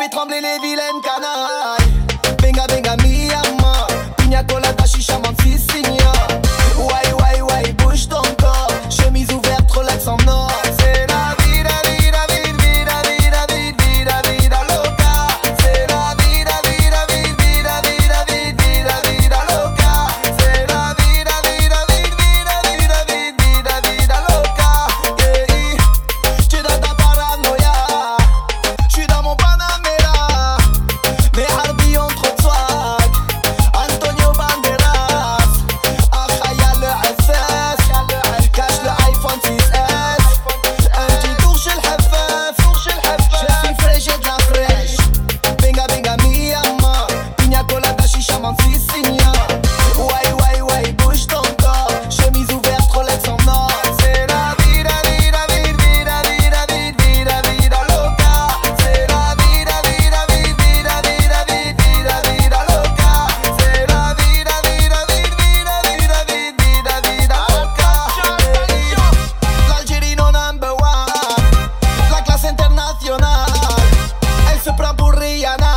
fait trembler les vilaines canailles. Benga, benga, mi, ama. Pina colada, chicha, man, si, Super burriana